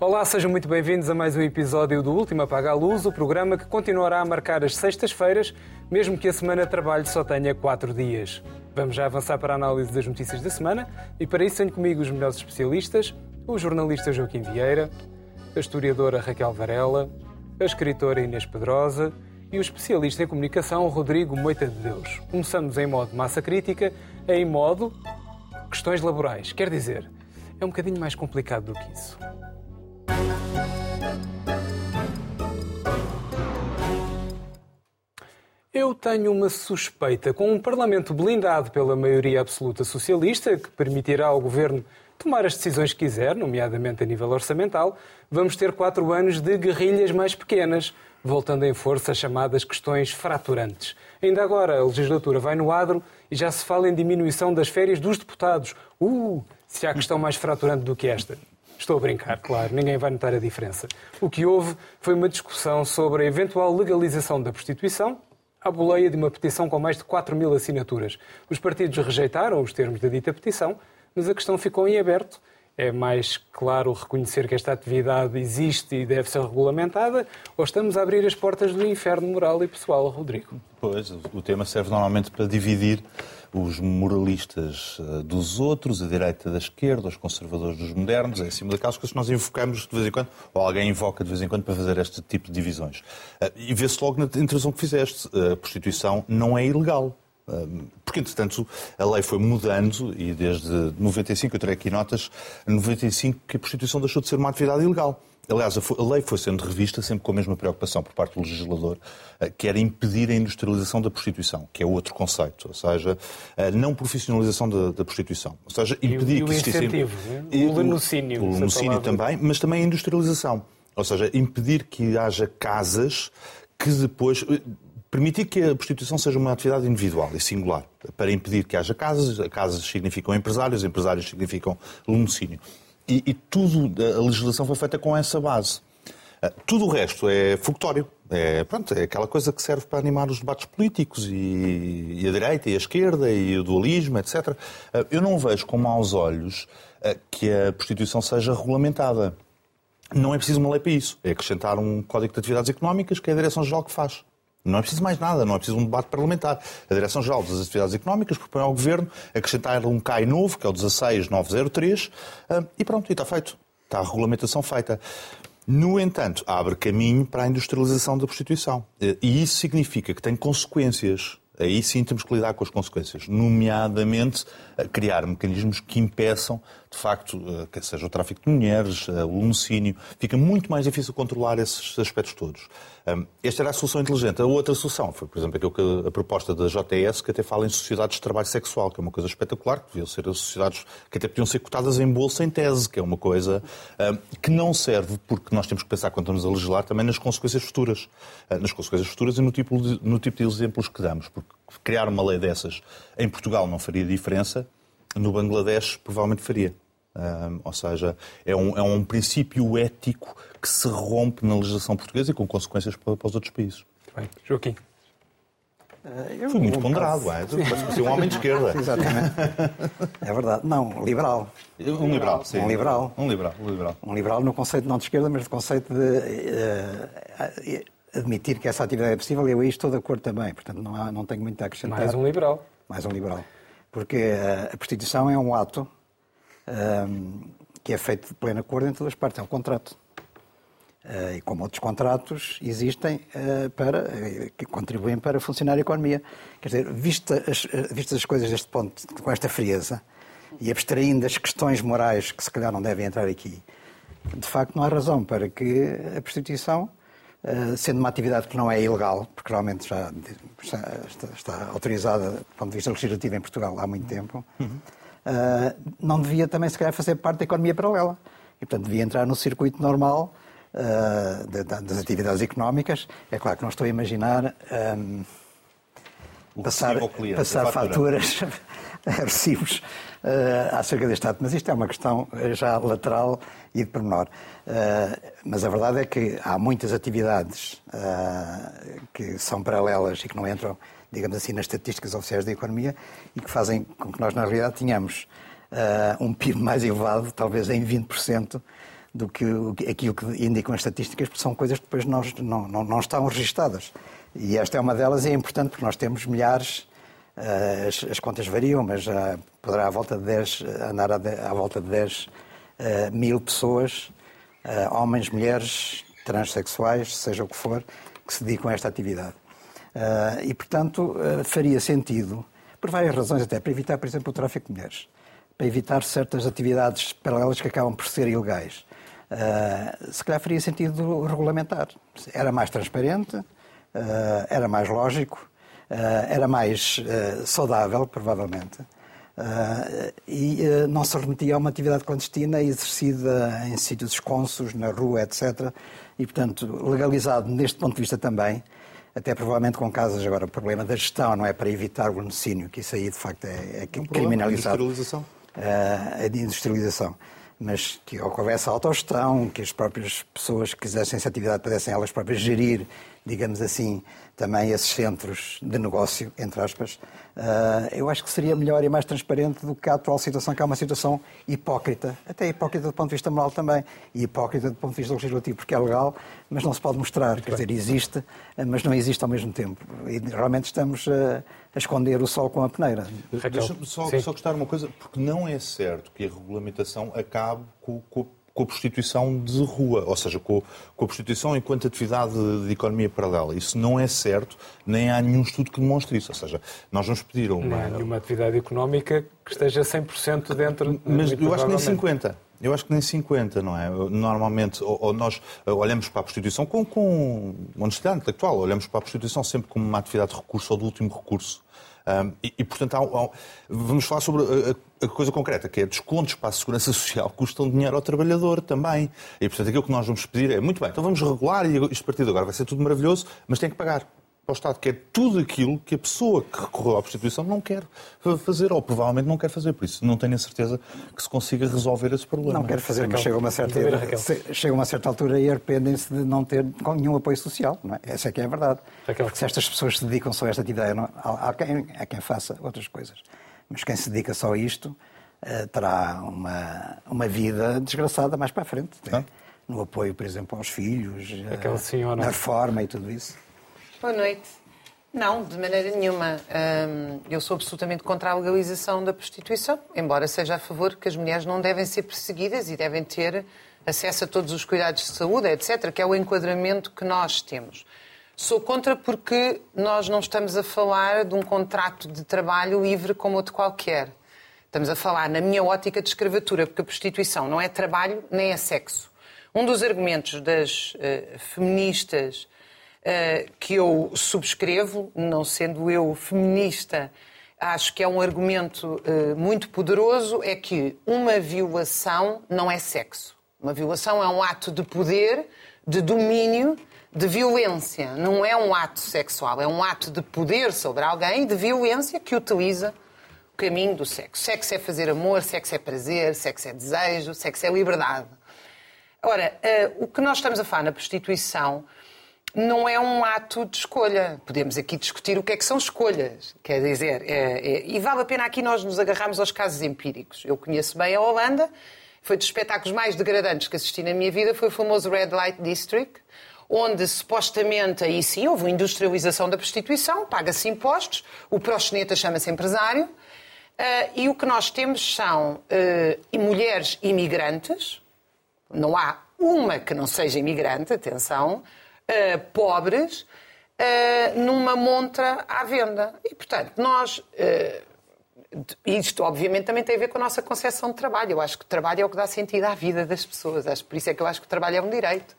Olá, sejam muito bem-vindos a mais um episódio do Último Apaga a Luz, o programa que continuará a marcar as sextas-feiras, mesmo que a semana de trabalho só tenha quatro dias. Vamos já avançar para a análise das notícias da semana e para isso tenho comigo os melhores especialistas, o jornalista Joaquim Vieira, a historiadora Raquel Varela, a escritora Inês Pedrosa e o especialista em comunicação Rodrigo Moita de Deus. Começamos em modo massa crítica, em modo questões laborais. Quer dizer, é um bocadinho mais complicado do que isso. Eu tenho uma suspeita. Com um Parlamento blindado pela maioria absoluta socialista, que permitirá ao Governo tomar as decisões que quiser, nomeadamente a nível orçamental, vamos ter quatro anos de guerrilhas mais pequenas, voltando em força as chamadas questões fraturantes. Ainda agora a legislatura vai no adro e já se fala em diminuição das férias dos deputados. Uh, se há questão mais fraturante do que esta. Estou a brincar, claro, ninguém vai notar a diferença. O que houve foi uma discussão sobre a eventual legalização da prostituição, à boleia de uma petição com mais de 4 mil assinaturas. Os partidos rejeitaram os termos da dita petição, mas a questão ficou em aberto. É mais claro reconhecer que esta atividade existe e deve ser regulamentada, ou estamos a abrir as portas do inferno moral e pessoal, Rodrigo? Pois, o tema serve normalmente para dividir os moralistas eh, dos outros, a direita da esquerda, os conservadores dos modernos, é acima daquelas coisas que nós invocamos de vez em quando, ou alguém invoca de vez em quando para fazer este tipo de divisões. Eh, e vê-se logo na introdução que fizeste, a prostituição não é ilegal. Porque, entretanto, a lei foi mudando e desde 95, eu terei aqui notas, 95 que a prostituição deixou de ser uma atividade ilegal. Aliás, a lei foi sendo revista sempre com a mesma preocupação por parte do legislador, eh, que era impedir a industrialização da prostituição, que é outro conceito, ou seja, a não profissionalização da, da prostituição. Ou seja, impedir e o, que existisse... incentivo, né? o lenocínio. O lenocínio também, mas também a industrialização. Ou seja, impedir que haja casas que depois eh, permitir que a prostituição seja uma atividade individual e singular, para impedir que haja casas, casas significam empresários, empresários significam lenocínio. E, e tudo, a legislação foi feita com essa base. Ah, tudo o resto é folclório. É, pronto, é aquela coisa que serve para animar os debates políticos e, e, a direita e a esquerda e o dualismo, etc. Ah, eu não vejo com maus olhos ah, que a prostituição seja regulamentada. Não é preciso uma lei para isso. É acrescentar um Código de Atividades Económicas que é a Direção-Geral que faz. Não é preciso mais nada, não é preciso um debate parlamentar. A Direção-Geral das Atividades Económicas propõe ao Governo acrescentar um CAI novo, que é o 16903, ah, e pronto, e está feito. Está a regulamentação feita. No entanto, abre caminho para a industrialização da prostituição. E isso significa que tem consequências. Aí sim temos que lidar com as consequências, nomeadamente criar mecanismos que impeçam de facto, eh, que seja o tráfico de mulheres, eh, o homicídio, fica muito mais difícil controlar esses aspectos todos. Esta era a solução inteligente. A outra solução foi, por exemplo, a proposta da JTS, que até fala em sociedades de trabalho sexual, que é uma coisa espetacular, que deviam ser sociedades que até podiam ser cotadas em bolsa em tese, que é uma coisa que não serve, porque nós temos que pensar, quando estamos a legislar, também nas consequências futuras. Ah, nas consequências futuras e no tipo de, no tipo de exemplos que damos. Porque criar uma lei dessas em Portugal não faria diferença, no Bangladesh provavelmente faria. Um, ou seja, é um, é um princípio ético que se rompe na legislação portuguesa e com consequências para, para os outros países. Bem, Joaquim. Uh, Fui muito ponderado, é? Parece um homem de esquerda. Exatamente. É verdade. Não, liberal. Um liberal, sim. Um liberal. Um liberal, um liberal. Um liberal no conceito não de esquerda, mas no conceito de uh, admitir que essa atividade é possível e eu aí estou de acordo também. Portanto, não, há, não tenho muito a acrescentar. Mais um liberal. Mais um liberal. Porque uh, a prostituição é um ato que é feito de pleno acordo entre as partes, é um contrato. Uh, e como outros contratos existem uh, para, uh, que contribuem para funcionar a economia. Quer dizer, vista as, vistas as coisas deste ponto, com esta frieza, e abstraindo as questões morais que se calhar não devem entrar aqui, de facto não há razão para que a prostituição, sendo uma atividade que não é ilegal, porque realmente já está, está, está autorizada do ponto de vista legislativo em Portugal há muito tempo, uhum uh, não devia também, se calhar, fazer parte da economia paralela. E, portanto, devia entrar no circuito normal uh, das atividades económicas. É claro que não estou a imaginar um, passar, cliente, passar faturas, recibos uh, acerca deste ato. Mas isto é uma questão já lateral e de pormenor. Uh, mas a verdade é que há muitas atividades uh, que são paralelas e que não entram digamos assim, nas estatísticas oficiais da economia e que fazem com que nós, na realidade, tenhamos uh, um PIB mais elevado, talvez em 20%, do que aquilo que indicam as estatísticas, porque são coisas que depois nós, não, não, não estão registadas. E esta é uma delas e é importante porque nós temos milhares, uh, as, as, contas variam, mas uh, poderá à volta de 10, andar à, à volta de 10 uh, mil pessoas, homens, mulheres, transexuais, seja o que for, que se dedicam a esta atividade. E, portanto, faria sentido, por várias razões até, para evitar, por exemplo, o tráfico de mulheres, para evitar certas atividades paralelas que acabam por ser ilegais. Uh, se calhar faria sentido regulamentar. Era mais transparente, uh, era mais lógico, uh, era mais saudável, provavelmente. e não se remetia a uma atividade clandestina exercida em sítios esconsos, na rua, etc. E, portanto, legalizado neste ponto de vista também, até provavelmente com casas. Agora, o problema da gestão não é para evitar o laticínio, que isso aí, de facto, é, é criminalizado. A industrialização. a industrialização mas que houvesse autogestão, que as próprias pessoas que quisessem essa atividade pudessem elas próprias gerir, digamos assim, também esses centros de negócio, entre aspas, uh, eu acho que seria melhor e mais transparente do que a atual situação, que é uma situação hipócrita, até hipócrita do ponto de vista moral também, e hipócrita do ponto de vista legislativo, porque é legal, mas não se pode mostrar, quer dizer, existe, mas não existe ao mesmo tempo. E realmente estamos a, a esconder o sol com a peneira. Deixa-me só, só gostar uma coisa, porque não é certo que a regulamentação acabe com, com com a prostituição de rua, ou seja, com, com, a prostituição enquanto atividade de, de, economia paralela. Isso não é certo, nem há nenhum estudo que demonstre isso. Ou seja, nós vamos pedir uma... Não há nenhuma atividade económica que esteja 100% dentro... Mas eu acho que nem 50%. Eu acho que nem 50, não é? Normalmente, ou, ou nós olhamos para a prostituição com, com honestidade intelectual, olhamos para a prostituição sempre como uma atividade de recurso ou de último recurso. Um, e, e, portanto, há, há, vamos falar sobre a, a, coisa concreta, que é descontos para a segurança social custam dinheiro ao trabalhador também. E, portanto, aquilo que nós vamos pedir é, muito bem, então vamos regular e partir de agora vai ser tudo maravilhoso, mas tem que pagar para o Estado, que é tudo aquilo que a pessoa que recorreu à prostituição não quer fazer, ou provavelmente não quer fazer. Por isso, não tenho a certeza que se consiga resolver esse problema. Não quer fazer, mas chega uma certa, chega uma certa altura e arrependem-se de não ter nenhum apoio social. Não é? Essa é que é a verdade. Raquel. Porque se estas pessoas se dedicam só a esta atividade, não, há, quem, há quem faça outras coisas. Mas quem se dedica só a isto uh, terá uma, uma vida desgraçada mais para a frente. Né? No apoio, por exemplo, aos filhos, uh, na reforma e tudo isso. Boa noite. Não, de maneira nenhuma. eu sou absolutamente contra a legalização da prostituição, embora seja a favor que as mulheres não devem ser perseguidas e devem ter acesso a todos os cuidados de saúde, etc., que é o enquadramento que nós temos. Sou contra porque nós não estamos a falar de um contrato de trabalho livre como outro qualquer. Estamos a falar, na minha ótica, de escravatura, porque a prostituição não é trabalho nem é sexo. Um dos argumentos das uh, feministas que eu subscrevo, não sendo eu feminista, acho que é um argumento uh, muito poderoso, é que uma violação não é sexo. Uma violação é um ato de poder, de domínio, de violência. Não é um ato sexual, é um ato de poder sobre alguém de violência que utiliza o caminho do sexo. Sexo é fazer amor, sexo é prazer, sexo é desejo, sexo é liberdade. Ora, uh, o que nós estamos a falar na prostituição não é um ato de escolha. Podemos aqui discutir o que é que são escolhas. Quer dizer, é, é, e vale a pena aqui nós nos agarrarmos aos casos empíricos. Eu conheço bem a Holanda, foi dos espetáculos mais degradantes que assisti na minha vida, foi o famoso Red Light District, onde supostamente aí sim houve industrialização da prostituição, paga-se impostos, o proxeneta chama-se empresário, uh, e o que nós temos são uh, mulheres imigrantes, não há uma que não seja imigrante, atenção, uh, pobres uh, numa montra à venda. E, portanto, nós. Uh, isto, obviamente, também tem a ver com a nossa concepção de trabalho. Eu acho que o trabalho é o que dá sentido à vida das pessoas. Acho, por isso é que eu acho que o trabalho é um direito.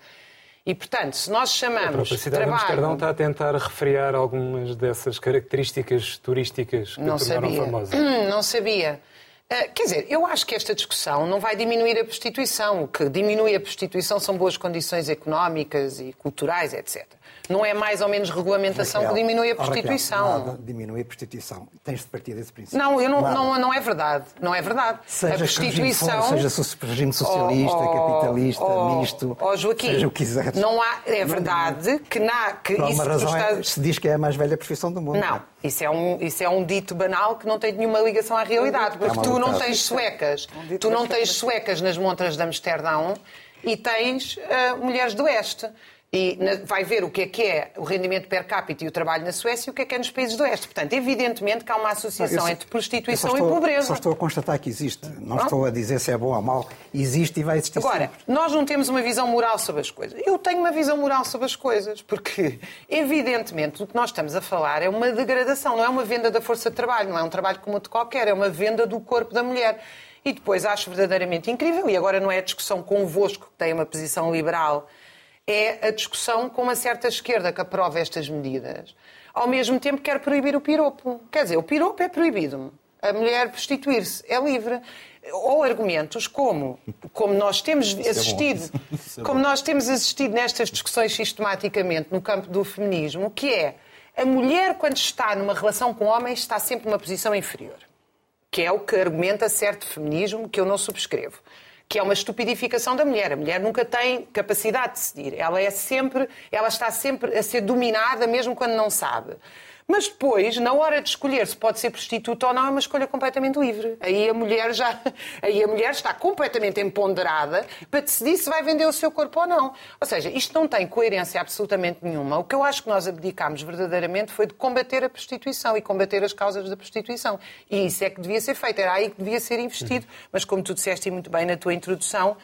E, portanto, se nós chamamos a cidade trabalho... de Amsterdão está a tentar refriar algumas dessas características turísticas que não tornaram sabia. famosa. Não sabia. Uh, quer dizer, eu acho que esta discussão não vai diminuir a prostituição. O que diminui a prostituição são boas condições económicas e culturais, etc. Não é mais ou menos regulamentação Raquel, que diminui a prostituição. Raquel, nada diminui a prostituição. Tens de partir desse princípio. Não, eu não, não, não, é verdade. Não é verdade. Seja a prostituição. Regime, seja regime socialista, oh, oh, capitalista, oh, misto. Oh, Joaquim, seja o que quiseres. Não há, é verdade que, na, que Por isso uma razão é, se diz que é a mais velha profissão do mundo. Não, isso é, um, isso é um dito banal que não tem nenhuma ligação à realidade. Porque tu não tens suecas. Tu não tens suecas nas montras de Amsterdão e tens uh, mulheres do Oeste e vai ver o que é que é o rendimento per capita e o trabalho na Suécia e o que é que é nos países do Oeste. Portanto, evidentemente que há uma associação entre prostituição estou, e pobreza. Só estou a constatar que existe. Não, estou a dizer se é bom ou mau. Existe e vai existir Agora, sempre. nós não temos uma visão moral sobre as coisas. Eu tenho uma visão moral sobre as coisas, porque, evidentemente, o que nós estamos a falar é uma degradação, não é uma venda da força de trabalho, não é um trabalho como outro qualquer, é uma venda do corpo da mulher. E depois acho verdadeiramente incrível, e agora não é a discussão convosco, que tem uma posição liberal, é a discussão com uma certa esquerda que aprova estas medidas. Ao mesmo tempo quer proibir o piropo. Quer dizer, o piropo é proibido. A mulher prostituir-se é livre. Ou argumentos como, como nós temos é assistido, é como nós temos assistido nestas discussões sistematicamente no campo do feminismo, que é a mulher, quando está numa relação com homens, está sempre numa posição inferior. Que é o que argumenta certo feminismo que eu não subscrevo que é uma estupidificação da mulher. A mulher nunca tem capacidade de decidir. Ela é sempre, ela está sempre a ser dominada, mesmo quando não sabe. Mas depois, na hora de escolher se pode ser prostituta ou não, é uma escolha completamente livre. Aí a mulher já, aí a mulher está completamente empoderada para decidir se vai vender o seu corpo ou não. Ou seja, isto não tem coerência absolutamente nenhuma. O que eu acho que nós abdicámos verdadeiramente foi de combater a prostituição e combater as causas da prostituição. E isso é que devia ser feito, era aí que devia ser investido. Mas como tu disseste muito bem na tua introdução,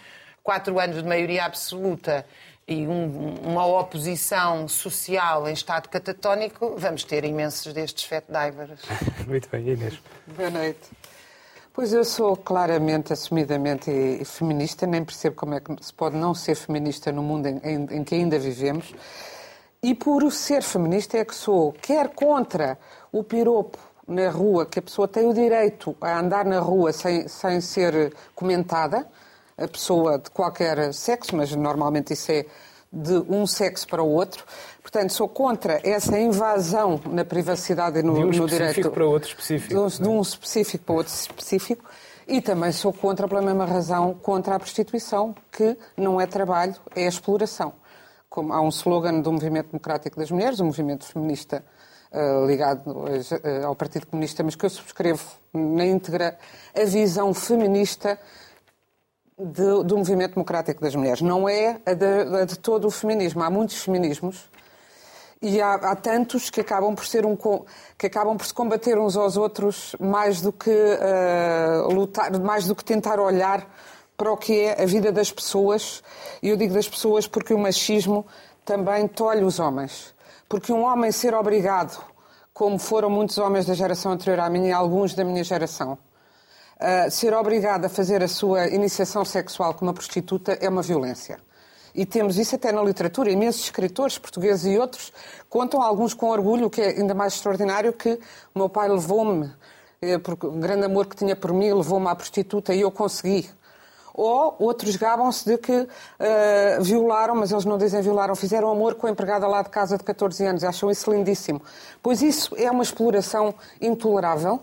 quatro anos de maioria absoluta e um, uma oposição social em estado catatónico, vamos ter imensos destes fat divers. Muito bem, Inês. Boa noite. Pois eu sou claramente, assumidamente feminista, nem percebo como é que se pode não ser feminista no mundo em, em, em que ainda vivemos. E por ser feminista é que sou quer contra o piropo na rua, que a pessoa tem o direito a andar na rua sem, sem ser comentada, a pessoa de qualquer sexo, mas normalmente isso é de um sexo para o outro. Portanto, sou contra essa invasão na privacidade e no, de um no direito. para outro específico. De um, de um específico para outro específico. E também sou contra, pela mesma razão, contra a prostituição, que não é trabalho, é exploração. Como há um slogan do Movimento Democrático das Mulheres, o um movimento feminista uh, ligado uh, ao Partido Comunista, mas que eu subscrevo na íntegra a visão feminista de, do movimento democrático das mulheres. Não é a de, a de todo o feminismo. Há muitos feminismos e há, há, tantos que acabam por ser um que acabam por se combater uns aos outros mais do que uh, lutar, mais do que tentar olhar para o que é a vida das pessoas. E eu digo das pessoas porque o machismo também tolhe os homens. Porque um homem ser obrigado, como foram muitos homens da geração anterior à minha e alguns da minha geração, Uh, ser obrigada a fazer a sua iniciação sexual com uma prostituta é uma violência. E temos isso até na literatura. Imensos escritores portugueses e outros contam, alguns com orgulho, o que é ainda mais extraordinário, que o meu pai levou-me, eh, por o grande amor que tinha por mim, levou-me à prostituta e eu consegui. Ou outros gabam-se de que uh, violaram, mas eles não dizem violaram, fizeram amor com a empregada lá de casa de 14 anos. Acham isso lindíssimo. Pois isso é uma exploração intolerável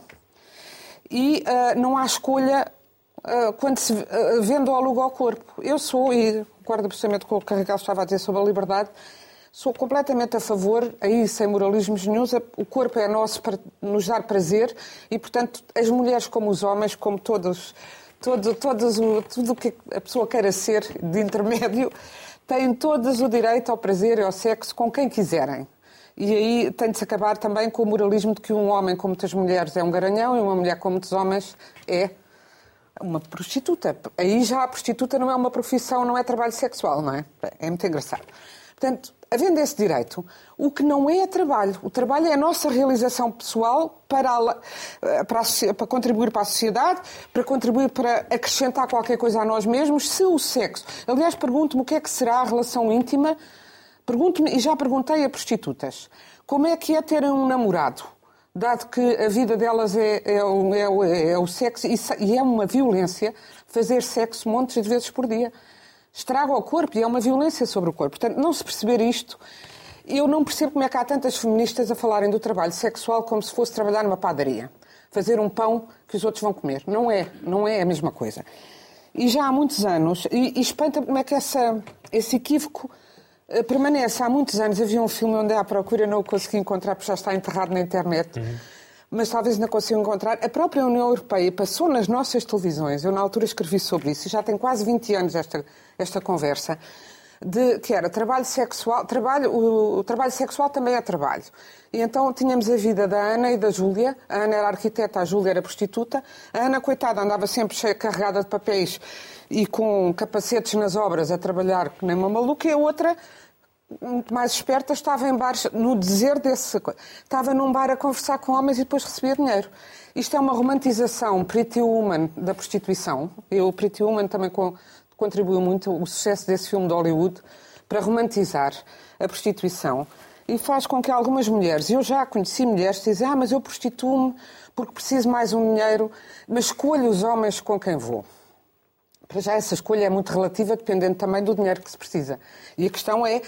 e uh, não há escolha uh, quando se uh, vende ou aluga ao corpo. Eu sou, e concordo precisamente com o que a Raquel estava a dizer sobre a liberdade, sou completamente a favor, aí sem moralismos nenhum, o corpo é nosso para nos dar prazer e, portanto, as mulheres como os homens, como todos, todo, todos o, tudo o que a pessoa queira ser de intermédio, têm todas o direito ao prazer e ao sexo com quem quiserem. E aí tem de se acabar também com o moralismo de que um homem com muitas mulheres é um garanhão e uma mulher com muitos homens é uma prostituta. Aí já a prostituta não é uma profissão, não é trabalho sexual, não é? É muito engraçado. Portanto, havendo esse direito, o que não é é trabalho. O trabalho é a nossa realização pessoal para, a, para, a, para, contribuir para a sociedade, para contribuir para acrescentar qualquer coisa a nós mesmos, se o sexo. Aliás, pergunto-me o que é que será a relação íntima Pergunto-me, e já perguntei a prostitutas, como é que é terem um namorado, dado que a vida delas é, é, é, é o sexo e é uma violência fazer sexo montes de vezes por dia. Estraga o corpo e é uma violência sobre o corpo. Portanto, não se perceber isto, eu não percebo como é que há tantas feministas a falarem do trabalho sexual como se fosse trabalhar numa padaria. Fazer um pão que os outros vão comer. Não é, não é a mesma coisa. E já há muitos anos, e, e espanta como é que essa, esse equívoco permanece. Há muitos anos havia um filme onde à procura não o consegui encontrar porque já está enterrado na internet. Uhum. mas talvez ainda consiga encontrar. A própria União Europeia passou nas nossas televisões, eu na altura escrevi sobre isso, e já tem quase 20 anos esta, esta conversa, de, que era trabalho sexual, trabalho, o, o, trabalho sexual também é trabalho. E então tínhamos a vida da Ana e da Júlia. A Ana era arquiteta, a Júlia era prostituta. A Ana, coitada, andava sempre cheia, carregada de papéis e com capacetes nas obras a trabalhar que nem uma maluca. E a outra, muito mais esperta, estava em bares, no dizer desse... Estava num bar a conversar com homens e depois recebia dinheiro. Isto é uma romantização pretty woman da prostituição. Eu, pretty woman, também contribuiu muito o sucesso desse filme de Hollywood para romantizar a prostituição e faz com que algumas mulheres, eu já conheci mulheres que dizem, ah, mas eu prostituo-me porque preciso mais um dinheiro, mas escolho os homens com quem vou. Para já essa escolha é muito relativa, dependendo também do dinheiro que se precisa. E a questão é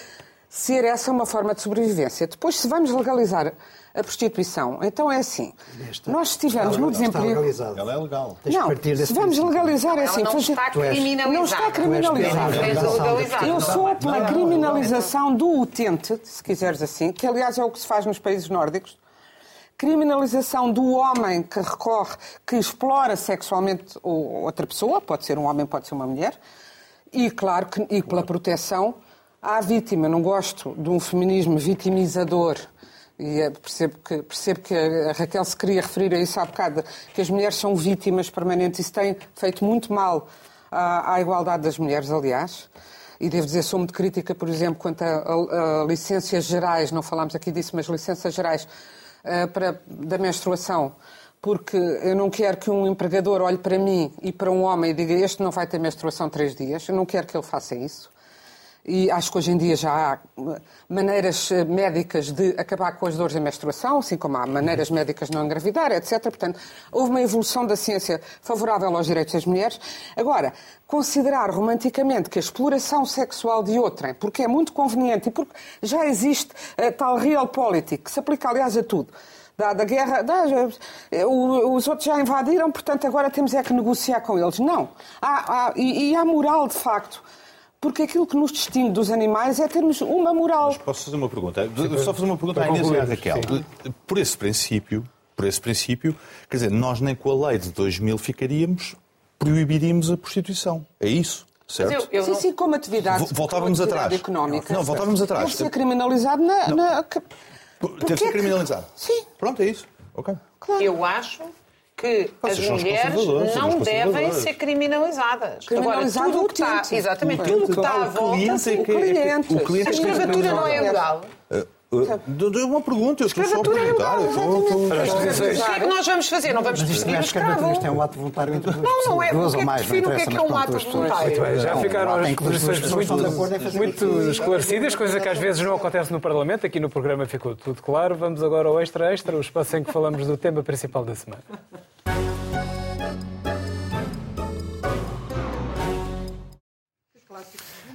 ser essa uma forma de sobrevivência. Depois, se vamos legalizar a prostituição. Então é assim. Esta, nós estivemos no desemprego. Ela é legal. Não, se vamos legalizar é assim. Não está criminalizada. Não está criminalizada. Eu sou pela criminalização do utente, se quiseres assim, que aliás é o que se faz nos países nórdicos. Criminalização do homem que recorre, que explora sexualmente outra pessoa, pode ser um homem, pode ser uma mulher, e claro que e pela proteção à vítima. Não gosto de um feminismo vitimizador e é, percebo que, percebo que a Raquel se queria referir a isso há bocado, que as mulheres são vítimas permanentes. Isso tem feito muito mal à, à igualdade das mulheres, aliás. E devo dizer, sou muito crítica, por exemplo, quanto a, a, a licenças gerais, não falámos aqui disso, mas licenças gerais uh, para, da menstruação porque eu não quero que um empregador olhe para mim e para um homem e diga este não vai ter menstruação três dias. Eu não quero que ele faça isso. E acho que hoje em dia já há eh, maneiras eh, médicas de acabar com as dores da menstruação, assim como há maneiras médicas de não engravidar, etc. Portanto, houve uma evolução da ciência favorável aos direitos das mulheres. Agora, considerar romanticamente que a exploração sexual de outrem, porque é muito conveniente e porque já existe a eh, tal realpolitik, que se aplica, aliás, a tudo, da, da guerra, da, os outros já invadiram, portanto agora temos é que negociar com eles. Não. Há, há, e, e há moral, de facto. Porque aquilo que nos distingue dos animais é termos uma moral. Mas posso fazer uma pergunta? Sim, só fazer uma pergunta à Inês e à Raquel. Por esse princípio, por esse princípio, quer dizer, nós nem com a lei de 2000 ficaríamos, proibiríamos a prostituição. É isso? Certo? Eu, eu sim, não... sim, como atividade, voltávamos como atividade atrás. económica. Não, voltávamos atrás. Deve ser criminalizado na... na... Deve ser criminalizado? Sim. Pronto, é isso. Ok. Claro. Eu acho que Vocês as mulheres não devem ser criminalizadas. Agora, tudo o que está, exatamente, tudo o que está à volta, o cliente. O cliente a escravatura não é legal. Uh, uma pergunta, eu estou só a perguntar. O que é que nós vamos fazer? Não vamos perseguir o escravo. Isto é um ato voluntário entre Não, não é. Porque define o que é que é um ato voluntário. Já ficaram as posições muito esclarecidas, coisa que às vezes não acontece no Parlamento. Aqui no programa ficou tudo claro. Vamos agora ao Extra Extra, o espaço em que falamos do tema principal da semana.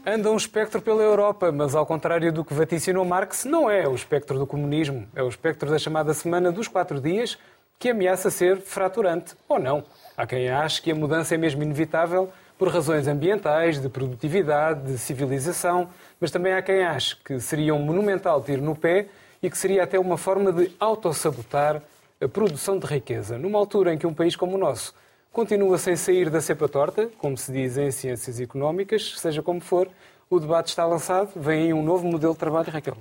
Anda um espectro pela Europa, mas ao contrário do que vaticinou Marx, não é o espectro do comunismo. É o espectro da chamada Semana dos Quatro Dias, que ameaça ser fraturante, ou não. Há quem ache que a mudança é mesmo inevitável por razões ambientais, de produtividade, de civilização, mas também há quem ache que seria um monumental tiro no pé e que seria até uma forma de autossabotar a produção de riqueza, numa altura em que um país como o nosso continua sem sair da cepa torta, como se diz em ciências económicas, seja como for, o debate está lançado, vem aí um novo modelo de trabalho, Raquel.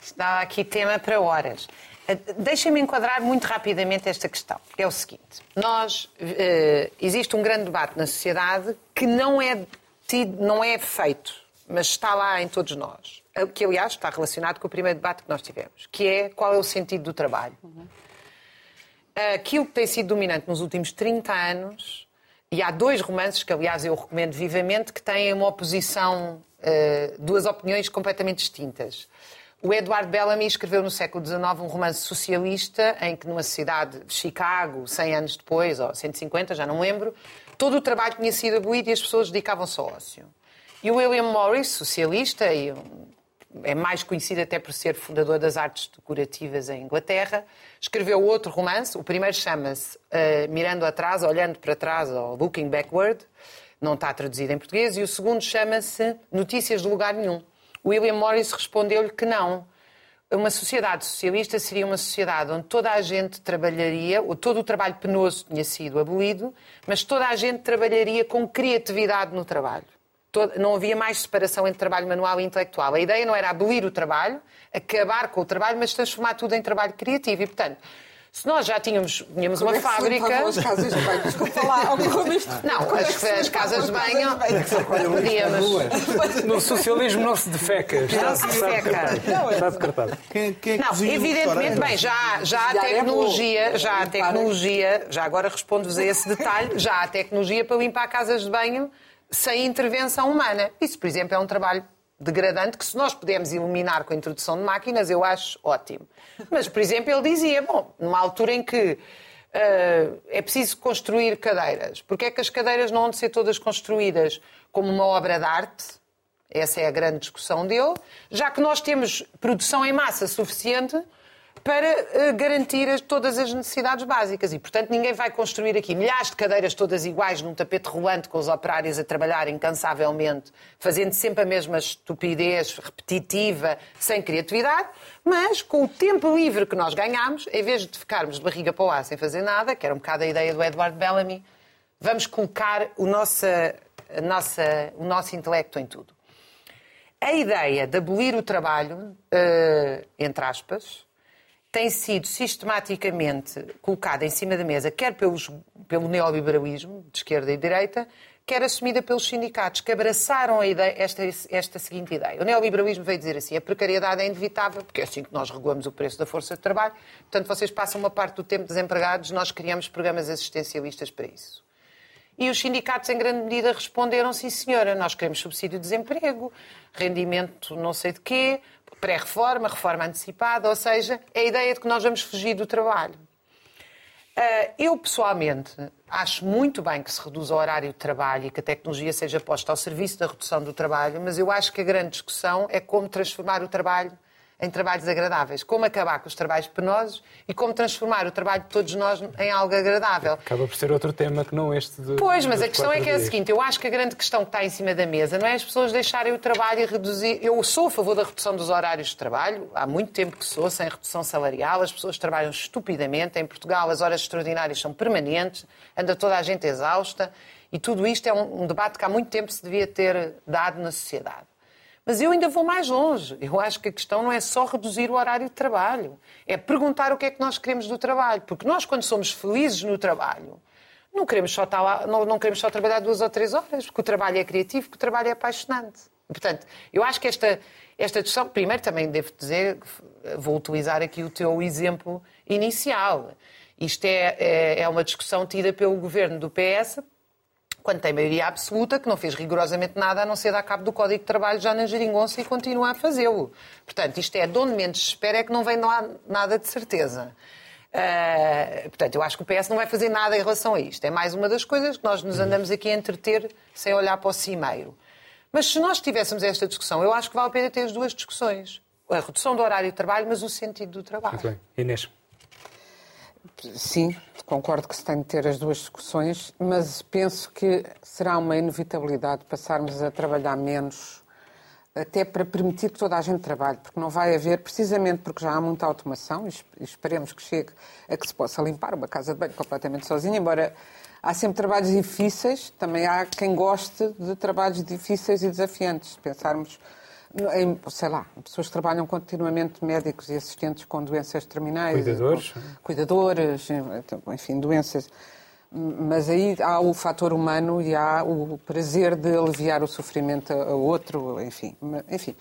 Está aqui tema para horas. Eh, deixem-me enquadrar muito rapidamente esta questão. É o seguinte: nós uh, existe um grande debate na sociedade que não é tido, não é feito, mas está lá em todos nós. Eh, que aliás está relacionado com o primeiro debate que nós tivemos, que é qual é o sentido do trabalho. Uhum aquilo que tem sido dominante nos últimos 30 anos, e há dois romances que, aliás, eu recomendo vivamente, que têm uma oposição, uh, duas opiniões completamente distintas. O Edward Bellamy escreveu no século XIX um romance socialista em que, numa cidade de Chicago, 100 anos depois, ou 150, já não lembro, todo o trabalho tinha sido abolido e as pessoas dedicavam-se ao ócio. E o William Morris, socialista e um é mais conhecido até por ser fundador das artes decorativas em Inglaterra. Escreveu outro romance, o primeiro chama-se uh, Mirando Atrás, Olhando para Trás, ou Looking Backward, não está traduzido em português, e o segundo chama-se Notícias de Lugar Nenhum. William Morris respondeu-lhe que não. uma sociedade socialista seria uma sociedade onde toda a gente trabalharia, ou todo o trabalho penoso tinha sido abolido, mas toda a gente trabalharia com criatividade no trabalho. Não havia mais separação entre trabalho manual e intelectual. A ideia não era abolir o trabalho, acabar com o trabalho, mas transformar tudo em trabalho criativo. E, portanto, se nós já tínhamos, tínhamos Como uma é fábrica. as casas de banho? Desculpa lá, ocorreu-me isto. Não, Como é as, casas de banho. Podíamos. No socialismo não se defeca. Está, Não se defeca. Está. Quem, quem é que Não, evidentemente, bem, já, já há é tecnologia, já há tecnologia, já agora respondo-vos a esse detalhe, já há tecnologia para limpar casas de banho sem intervenção humana. Isso, por exemplo, é um trabalho degradante que se nós pudermos eliminar com a introdução de máquinas, eu acho ótimo. Mas, por exemplo, ele dizia, bom, numa altura em que ah, é preciso construir cadeiras, porque é que as cadeiras não vão ser todas construídas como uma obra de arte? Essa é a grande discussão dele, já que nós temos produção em massa suficiente para eh, garantir as- todas as necessidades básicas. E, portanto, ninguém vai construir aqui milhares de cadeiras todas iguais num tapete rolante com os operários a trabalhar incansavelmente, fazendo sempre a mesma estupidez repetitiva, sem criatividade, mas com o tempo livre que nós ganhamos, em vez de ficarmos de barriga para o ar sem fazer nada, que era um bocado a ideia do Edward Bellamy, vamos colocar o, nossa, nossa, o nosso intelecto em tudo. A ideia de abolir o trabalho, eh, entre aspas, tem sido sistematicamente colocada em cima da mesa, quer pelos, pelo neoliberalismo, de esquerda e direita, quer assumida pelos sindicatos, que abraçaram ideia, esta, esta seguinte ideia. O neoliberalismo veio dizer assim, a precariedade é inevitável, porque é assim que nós regulamos o preço da força de trabalho, portanto vocês passam uma parte do tempo desempregados, nós criamos programas assistencialistas para isso. E os sindicatos, em grande medida, responderam: sim, senhora, nós queremos subsídio de desemprego, rendimento não sei de quê, pré-reforma, reforma antecipada, ou seja, é a ideia de que nós vamos fugir do trabalho. Ah, Eu, pessoalmente, acho muito bem que se reduza o horário de trabalho e que a tecnologia seja posta ao serviço da redução do trabalho, mas eu acho que a grande discussão é como transformar o trabalho em trabalhos agradáveis, como acabar com os trabalhos penosos e como transformar o trabalho de todos nós em algo agradável. Acaba por ser outro tema que não este de. Pois, mas a questão é que é a seguinte: eu acho que a grande questão que está em cima da mesa não é as pessoas deixarem o trabalho e reduzir. Eu sou a favor da redução dos horários de trabalho, há muito tempo que sou, sem redução salarial, as pessoas trabalham estupidamente. Em Portugal, as horas extraordinárias são permanentes, anda toda a gente exausta, e tudo isto é um debate que há muito tempo se devia ter dado na sociedade. Mas eu ainda vou mais longe. Eu acho que a questão não é só reduzir o horário de trabalho, é perguntar o que é que nós queremos do trabalho. Porque nós, quando somos felizes no trabalho, não queremos só, estar lá, não, não queremos só trabalhar duas ou três horas, porque o trabalho é criativo, porque o trabalho é apaixonante. Portanto, eu acho que esta, esta discussão, primeiro também devo dizer, vou utilizar aqui o teu exemplo inicial. Isto é, é, é uma discussão tida pelo governo do PS, quando tem maioria absoluta, que não fez rigorosamente nada a não ser dar cabo do Código de Trabalho já na geringonça e continua a fazê-lo. Portanto, isto é de onde menos espera é que não vem nada de certeza. Ah, portanto, eu acho que o PS não vai fazer nada em relação a isto. É mais uma das coisas que nós nos andamos aqui a entreter sem olhar para o cimeiro. Mas se nós tivéssemos esta discussão, eu acho que vale a pena ter as duas discussões. A redução do horário de trabalho, mas o sentido do trabalho. Muito bem. Inês. Sim, concordo que se tem de ter as duas discussões, mas penso que será uma inevitabilidade passarmos a trabalhar menos, até para permitir que toda a gente trabalhe, porque não vai haver, precisamente porque já há muita automação, e es- esperemos que chegue a que se possa limpar uma casa de banho completamente sozinha, embora há sempre trabalhos difíceis, também há quem goste de trabalhos difíceis e desafiantes. Pensarmos em, sei lá, pessoas que trabalham continuamente, médicos e assistentes com doenças terminais. Cuidadores. cuidadores, enfim, doenças. Mas aí há o fator humano e há o prazer de aliviar o sofrimento a outro, enfim. Enfim.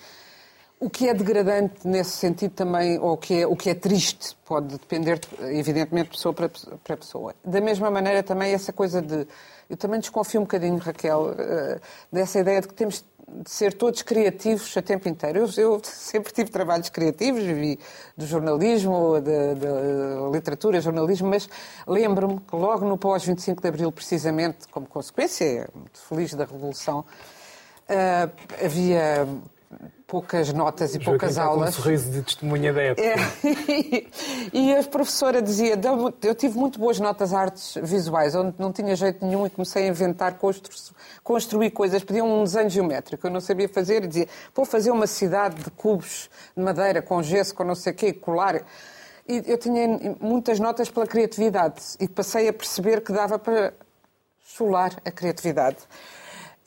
O que é degradante nesse sentido também, ou o que é, o que é triste, pode depender, evidentemente, de pessoa para, para pessoa. Da mesma maneira, também essa coisa de. Eu também desconfio um bocadinho, Raquel, eh, dessa ideia de que temos de ser todos criativos o tempo inteiro. Eu, eu sempre tive trabalhos criativos, vivi do jornalismo, da literatura, jornalismo, mas lembro-me que logo no pós-25 de Abril, precisamente, como consequência, muito feliz da Revolução, ah, havia poucas notas e Joaquim poucas com aulas. Um sorriso de testemunha da época. É. e a professora dizia: Eu tive muito boas notas artes visuais, onde não tinha jeito nenhum e comecei a inventar, constru construir coisas. Pediam um desenho geométrico, eu não sabia fazer e dizia: Vou fazer uma cidade de cubos de madeira com gesso, com não sei o quê, colar. E eu tinha muitas notas pela criatividade e passei a perceber que dava para chular a criatividade.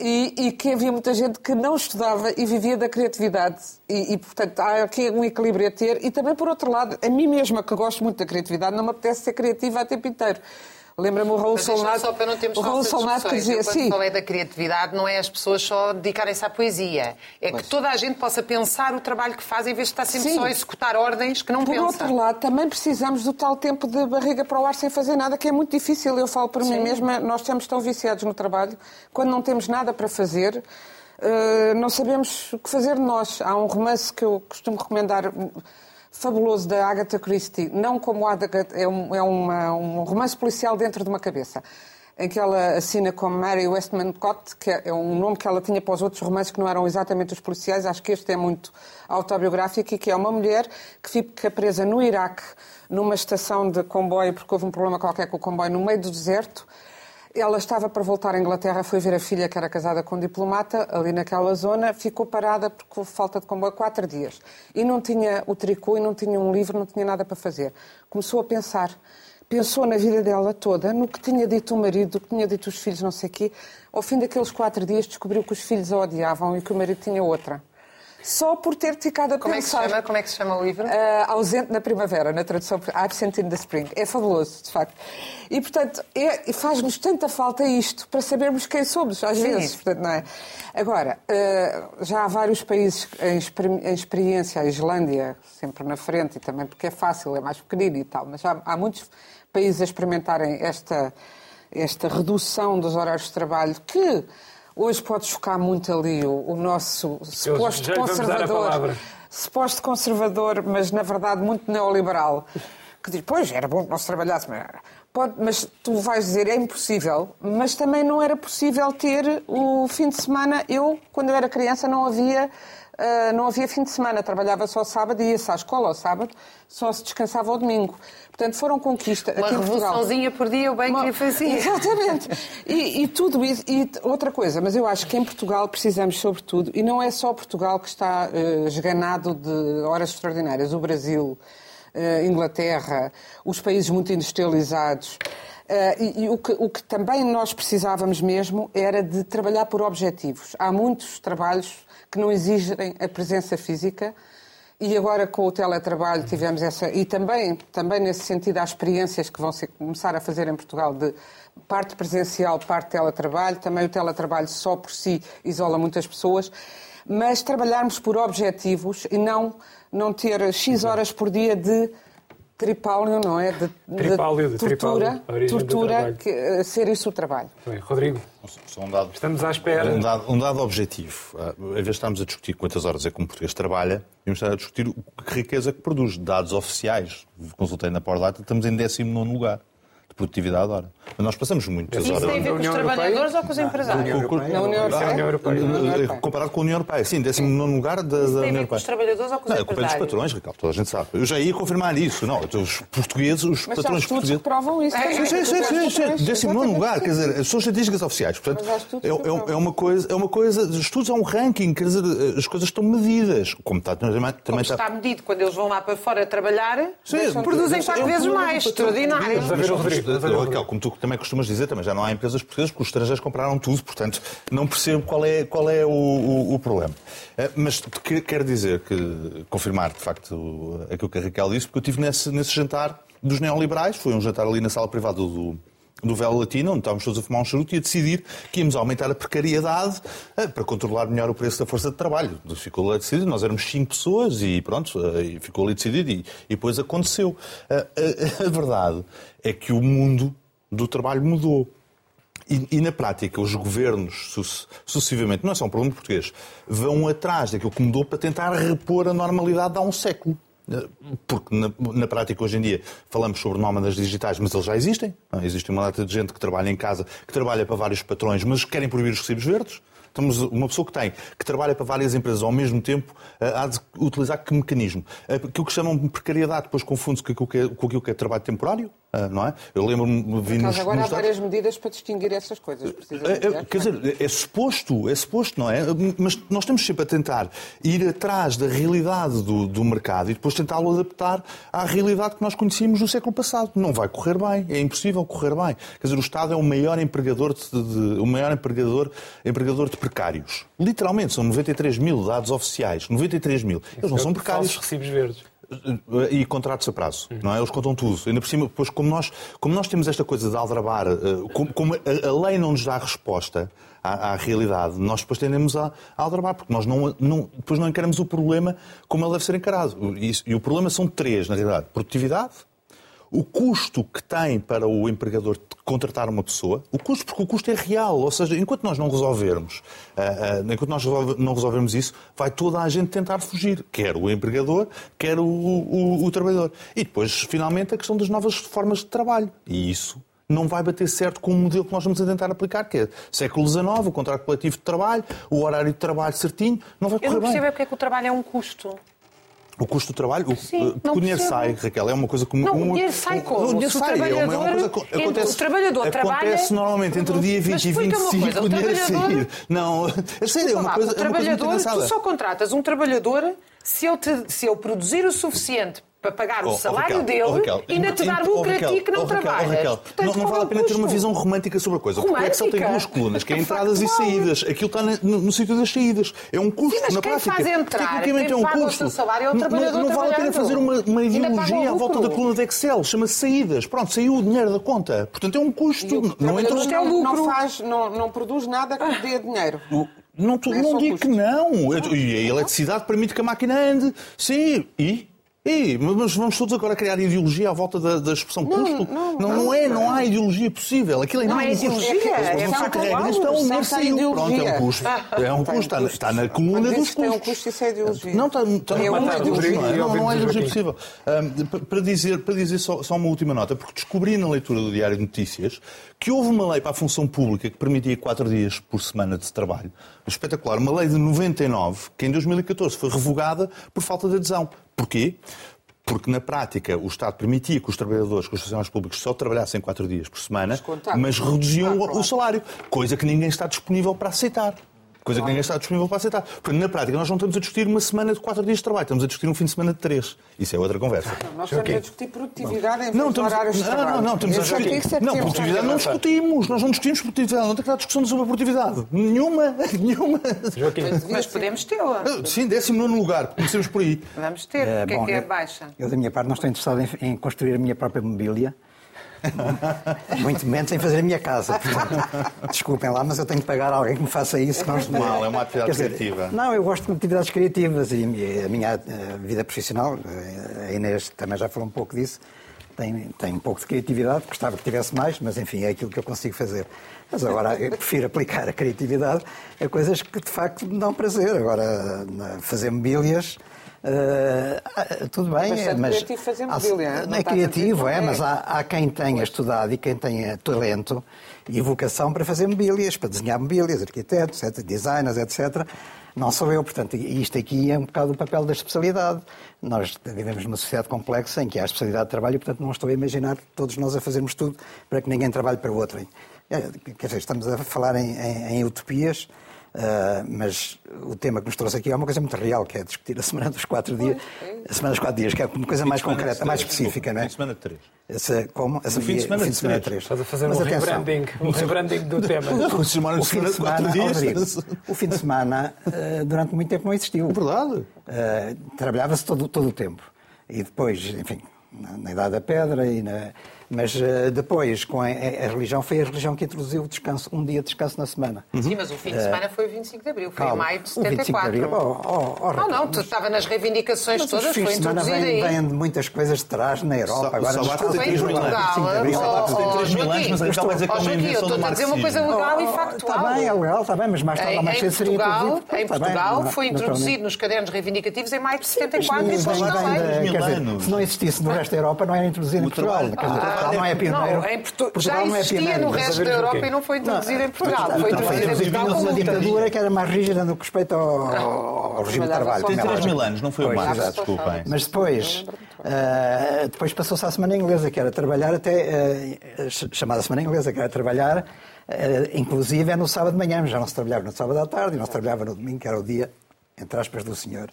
E, e, que havia muita gente que não estudava e vivia da criatividade. E, e, portanto, há aqui um equilíbrio a ter. E também, por outro lado, a mim mesma, que gosto muito da criatividade, não me apetece ser criativa a tempo inteiro. Lembra-me o Raul Solnado. Só para não termos o Raul que dizia eu, quando sim. falei da criatividade, não é as pessoas só dedicarem-se à poesia. É que toda a gente possa pensar o trabalho que faz em vez de estar sempre Sim. só a executar ordens que não Por pensa. outro lado, também precisamos do tal tempo de barriga para o ar sem fazer nada, que é muito difícil. Eu falo por mim mesma, nós estamos tão viciados no trabalho, quando não temos nada para fazer, eh, não sabemos o que fazer de nós. Há um romance que eu costumo recomendar, fabuloso, da Agatha Christie, não como Agatha, é, um, é uma- um romance policial dentro de uma cabeça. Em que ela assina como Mary Westmacott, que é um nome que ela tinha para os outros romances que não eram exatamente os policiais. Acho que este é muito autobiográfico e que é uma mulher que fica presa no Iraque, numa estação de comboio, porque houve um problema qualquer com o comboio no meio do deserto. Ela estava para voltar à Inglaterra, foi ver a filha que era casada com um diplomata, ali naquela zona, ficou parada porque houve falta de comboio quatro dias. E não tinha o tricô, e não tinha um livro, não tinha nada para fazer. Começou a pensar. Pensou na vida dela toda, no que tinha dito o marido, no que tinha dito os filhos, não sei o quê. Ao fim daqueles quatro dias descobriu que os filhos a odiavam e que o marido tinha outra. Só por ter ficado a Como é que se pensar. chama? Como é que se chama o livro? Ah, ausente na primavera, na tradução Absent in the Spring. É fabuloso, de facto. E, portanto, é- faz-nos tanta falta isto para sabermos quem somos, às vezes. Portanto, não é? Agora, ah, já há vários países em, exper- em experiência, a Islândia, sempre na frente, e também porque é fácil, é mais pequenino e tal, mas há, há muitos países a experimentarem esta, esta redução dos horários de trabalho que. Hoje pode chocar muito ali o, o nosso suposto conservador. suposto conservador, mas na verdade muito neoliberal, que diz, pois, era bom que trabalhasse, mas, pode, mas tu vais dizer, é impossível, mas também não era possível ter o fim de semana. Eu, quando eu era criança, não havia, ah, não havia fim de semana, trabalhava só sábado, ia-se à escola ao sábado, só se descansava ao domingo. Portanto, foram conquistas. Uma aqui revoluçãozinha por dia, o bem que lhe fazia. Exatamente. E, e tudo isso. E outra coisa, mas eu acho que em Portugal precisamos, sobretudo, e não é só Portugal que está eh, esganado de horas extraordinárias, o Brasil, Inglaterra, os países muito industrializados. Eh, e e o, que, o que também nós precisávamos mesmo era de trabalhar por objetivos. Há muitos trabalhos que não exigem a presença física. E agora com o teletrabalho tivemos essa. E também, também nesse sentido, há experiências que vão começar a fazer em Portugal de parte presencial, parte teletrabalho. Também o teletrabalho só por si isola muitas pessoas. Mas trabalharmos por objetivos e não, não ter X horas por dia de tripálio, não é? De, Tripálio, de tortura, tripálio, tortura que, eh, ser isso o trabalho. Bem, Rodrigo, Só um dado, estamos à espera. um dado, um dado objetivo. Ah, Em vez de estarmos a discutir quantas horas é que um português trabalha, devemos estar a discutir o que riqueza que produz. Dados oficiais. Consultei na Pordata, estamos em 19 lugar de produtividade hora. Mas nós passamos muitas Isso horas. tem a ver com os Europeia? trabalhadores ou com os empresários? Europeia. Na União Europeia. Europeia. Europeia. Comparado com a União Europeia, sim, 19 lugar da, da União ver com Europeia. os trabalhadores ou com os Não, é culpa dos empresários? patrões, Ricardo, toda a gente sabe. Eu já ia confirmar isso. Não, então, os portugueses, os Mas patrões que portugueses. provam isso. também. Sim, sim, sim, sim, sim. Décimo nono lugar, quer dizer, são estatísticas oficiais. Portanto, é, é- é uma coisa, é uma coisa, os estudos é um ranking, quer dizer, as coisas estão medidas. Como está, também, Como também está medido quando eles vão lá para fora trabalhar, Sim, produzem quatro é vezes mais. Extraordinário. Raquel, como tu também costumas dizer, também já não há empresas portuguesas porque os estrangeiros compraram tudo, portanto não percebo qual é, qual é o, o- o problema. Eh, Mas que- quero dizer que, confirmar de facto aquilo que a Raquel disse, porque eu estive nesse, nesse jantar dos neoliberais, foi um jantar ali na sala privada do, do Velo Latino, onde estávamos todos a fumar um charuto e a decidir que íamos aumentar a precariedade eh, para controlar melhor o preço da força de trabalho. Ficou lá decidido, nós éramos cinco pessoas e pronto, eh, ficou ali decidido e, e depois aconteceu. A, a- a verdade é que o mundo do trabalho mudou. E, e, na prática, os governos, su- sucessivamente, não é só um problema português, vão atrás daquilo que mudou para tentar repor a normalidade de há um século. Eh, Porque, na, na prática, hoje em dia, falamos sobre nómadas digitais, mas eles já existem. não é? Existe uma data de gente que trabalha em casa, que trabalha para vários patrões, mas querem proibir os recibos verdes. Estamos, uma pessoa que tem, que trabalha para várias empresas ao mesmo tempo, eh, há de utilizar que mecanismo? Eh, Aquilo que chamam de precariedade, depois confunde-se com aquilo que é, com aquilo que é trabalho temporário, eh, não é? Eu lembro-me, vi Mas nos, agora há nos dados- várias medidas para distinguir essas coisas, precisamente. é, é, quer dizer, é suposto, é suposto, não é? Mas nós temos sempre a tentar ir atrás da realidade do, do mercado e depois tentá-lo adaptar à realidade que nós conhecíamos no século passado. Não vai correr bem, é impossível correr bem. Quer dizer, o Estado é o maior empregador de, de- o maior empregador, empregador de precários. Literalmente, são 93 mil dados oficiais. 93 mil. Eles não são precários. Falsos recibos verdes. E contratos a prazo, não é? Eles contam tudo. Ainda por cima, depois, como nós, como nós temos esta coisa de aldrabar, eh, como, como a, lei não nos dá resposta à, à realidade, nós depois tendemos a, a aldrabar, porque nós não, não, depois não encaramos o problema como ele deve ser encarado. E, e o problema são três, na realidade. Produtividade, o custo que tem para o empregador contratar uma pessoa, o custo, porque o custo é real, ou seja, enquanto nós não resolvermos, ah, ah, enquanto nós não resolvermos isso, vai toda a gente tentar fugir, quer o empregador, quer o, o- o trabalhador. E depois, finalmente, a questão das novas formas de trabalho. E isso não vai bater certo com o modelo que nós vamos a tentar aplicar, que é século XIX, o contrato coletivo de trabalho, o horário de trabalho certinho, não vai Eu correr não bem. percebo é porque é que o trabalho é um custo. O custo do trabalho, o, Sim, porque o dinheiro sai, Raquel, é uma coisa como. Não, um- o dinheiro sai como? O dinheiro sai, é uma, é uma trabalhador- coisa entre- acontece. o trabalhador acontece trabalha- normalmente entre o dia Mas 20 e explica-me uma 25 coisa, o o dinheiro trabalhador- sair. Não, a sério, é uma coisa, o é uma coisa trabalhador, tu só contratas um trabalhador se ele, te- se ele produzir o suficiente para pagar Oh, o oh, salário Raquel, dele oh, Raquel, e ainda te dar oh, lucro a ti que não oh, Raquel, oh, trabalhas. Raquel, Portanto, não, não vale é a o pena ter uma custo? visão romântica sobre a coisa. Porque o Excel tem Romântica? duas colunas, que é É entradas e saídas. Aquilo está no, no sítio das saídas. É um custo Sim, mas na quem prática. faz entrar, Tecnicamente quem é um paga o custo. seu salário é o Não- trabalhador Não, não vale a pena fazer uma, uma o ideologia à volta lucro. da coluna de Excel. Chama-se saídas. Pronto, saiu o dinheiro da conta. Portanto, é um custo. O Não entra trabalhador no não, não faz, não, não produz nada que dê dinheiro. não, tu- Não é não digo custo. que não. Eu- E a eletricidade permite que a máquina ande. Sim, e? E, mas vamos todos agora criar ideologia à volta da, da expressão custo? não, não, não é, não há ideologia possível. Aquilo é Não mesmo é custo. ideologia, Eles é vão facto. carregar Claro, isto, é um saiu. Pronto, é um custo. É um custo, está, custos. está na coluna dos que tem um custos. custo, isso é ideologia. Não, está, está É uma ideologia. não é? Não, não há Ouvimos ideologia possível. Para dizer, para dizer só, só uma última nota, porque descobri na leitura do Diário de Notícias que houve uma lei para a função pública que permitia quatro dias por semana de trabalho. Espetacular. Uma lei de 99, que em 2014 foi revogada por falta de adesão. Porquê? Porque, na prática, o Estado permitia que os trabalhadores, que os funcionários públicos só trabalhassem quatro dias por semana, mas reduziam o salário, coisa que ninguém está disponível para aceitar. Coisa que ninguém está disponível para aceitar. Portanto, na prática, nós não estamos a discutir uma semana de quatro dias de trabalho, estamos a discutir um fim de semana de três. Isso é outra conversa. Nós estamos a discutir produtividade em vez Não, de estamos, horários de não, trabalho. não, não, estamos a é que discutir. é que Não, produtividade não discutimos. Nós não discutimos produtividade. Não tem que dar discussão sobre a produtividade. Nenhuma, nenhuma. Joaquim, Mas podemos tê-la. Sim, 19 lugar. Comecemos por aí. Vamos ter. O que é bom, que é eu- baixa? Eu, da minha parte, não estou interessado em, em construir a minha própria mobília. Muito menos em fazer a minha casa. Portanto, desculpem lá, mas eu tenho que pagar alguém que me faça isso. senão isto- Mal, é uma atividade dizer, criativa. Não, eu gosto de atividades criativas e a minha eh, vida profissional, eh, a Inês também já falou um pouco disso, tem, tem um pouco de criatividade, gostava que tivesse mais, mas enfim, é aquilo que eu consigo fazer. Mas agora eu prefiro aplicar a criatividade a coisas que de facto me dão prazer. Agora, fazer mobílias. Ah, tudo bem, Bastante mas criativo fazer mobília, não é criativo, é, é. mas há, há quem tenha estudado e quem tenha talento e vocação para fazer mobílias, para desenhar mobílias, arquitetos, etc., designers, etc. Não sou eu, portanto, isto aqui é um bocado o papel da especialidade. Nós vivemos numa sociedade complexa em que há especialidade de trabalho e, portanto, não estou a imaginar todos nós a fazermos tudo para que ninguém trabalhe para o outro. É, Quer dizer, estamos a falar em, em- em utopias, ah, mas o tema que nos trouxe aqui é uma coisa muito real, que é discutir a semana dos quatro dias, a semana dos quatro dias, que é uma coisa mais concreta, mais específica, não é? Fim de semana de três. Essa, como? Essa, O fim de semana de três. três. estás a fazer Mas um atenção, rebranding, um rebranding do tema. Não, O fim de semana de quatro semana, ó, dias. Rodrigo, o fim de semana, eh, durante muito tempo não existiu. Verdade. Eh, Trabalhava-se todo, todo o tempo. E depois, enfim, na, na Idade da Pedra, e na- mas eh, depois, com a, a religião, foi a religião que introduziu o descanso, um dia de descanso na semana. Sim, mas o fim de semana foi o 25 de Abril, foi em Calma, maio de o 25 de 74. Abril, oh, oh, oh, Não, Raquel, não, tu estava nas reivindicações mas todas, foi introduzida vêm, aí. vêm de muitas coisas de trás na Europa. Só- Agora só Unidos, três mil não anos. 25 de Abril, Só basta ter oh, três mil anos, mas então vai dizer que é uma Joaquim, eu invenção do estou a dizer uma coisa marxismo. legal e Oh, factual. Está bem, é legal, está bem, mas mais tarde ou Em, mais em cedo seria Portugal, introduzido. em bem, Portugal foi introduzido nos cadernos reivindicativos em maio de 74 e depois vem na lei. se não existisse no resto da Europa, não era introduzido em Portugal. Portugal não é pioneiro. Não, em Portu- Portugal já não é existia pioneiro, no resto da Europa e não foi introduzido em Portugal. Não, Foi introduzido em Portugal com luta. ditadura que era mais rígida no que respeita ao, ao regime de trabalho. Tem como é 3 mil anos, não foi o exato. desculpem. Mas depois, ah, depois passou-se à Semana Inglesa, que era trabalhar até, ch- chamada Semana Inglesa, que era trabalhar, ah, inclusive é no sábado de manhã, já não se trabalhava no sábado à tarde, e não se trabalhava no domingo, que era o dia, entre aspas, do senhor.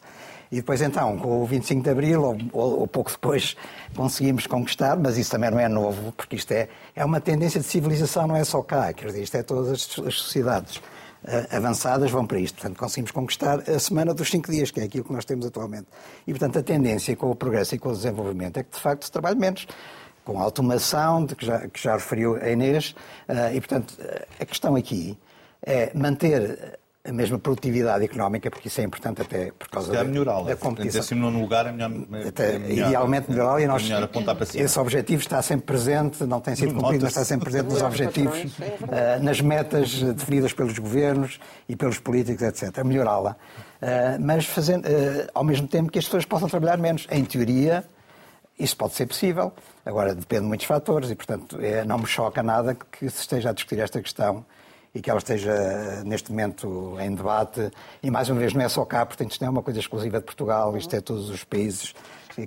E depois então, com o 25 de Abril, ou, ou- ou pouco depois, conseguimos conquistar, mas isso também não é novo, porque isto é, é uma tendência de civilização, não é só cá, quer dizer, isto é todas as, as sociedades ah, avançadas vão para isto. Portanto, conseguimos conquistar a semana dos cinco dias, que é aquilo que nós temos atualmente. E, portanto, a tendência com o progresso e com o desenvolvimento é que, de facto, se trabalhe menos. Com a automação, de que já, que já referiu a Inês. ah, e, portanto, a questão aqui é manter a mesma produtividade económica, porque isso é importante até por causa É da, melhorá-la. da Em competição. décimo nono lugar é melhor. é Até, melhor- idealmente melhorá-la e é nós, melhor apontar para cima. esse objetivo está sempre presente, não tem sido cumprido, mas está sempre presente nos objetivos, eh, nas metas definidas pelos governos e pelos políticos, etc. Melhorá-la. Eh, mas fazendo, eh, ao mesmo tempo que as pessoas possam trabalhar menos. Em teoria, isso pode ser possível. Agora, depende de muitos fatores e, portanto, eh, não me choca nada que se esteja a discutir esta questão e que ela esteja eh, neste momento em debate. E mais uma vez, não é só cá, portanto, isto não é uma coisa exclusiva de Portugal, isto é todos os países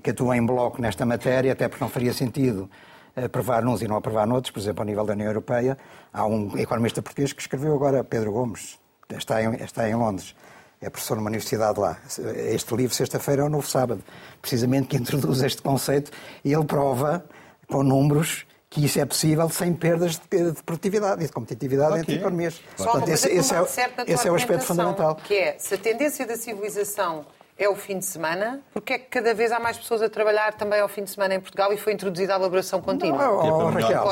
que atuam em bloco nesta matéria, até porque não faria sentido aprovar uns e não aprovar noutros, por exemplo, ao nível da União Europeia. Há um economista português que escreveu agora, Pedro Gomes, está em, está em Londres, é professor numa universidade lá. Este livro, sexta-feira, é o novo sábado, precisamente que introduz este conceito e ele prova, com números, que isso é possível sem perdas de, de produtividade e de competitividade Ok. entre economias. Só uma Portanto, coisa esse, que não esse é, esse é o aspecto fundamental. Que é, se a tendência da civilização é o fim de semana, porque é que cada vez há mais pessoas a trabalhar também ao fim de semana em Portugal e foi introduzida a elaboração contínua? Não, é Oh, melhor Raquel.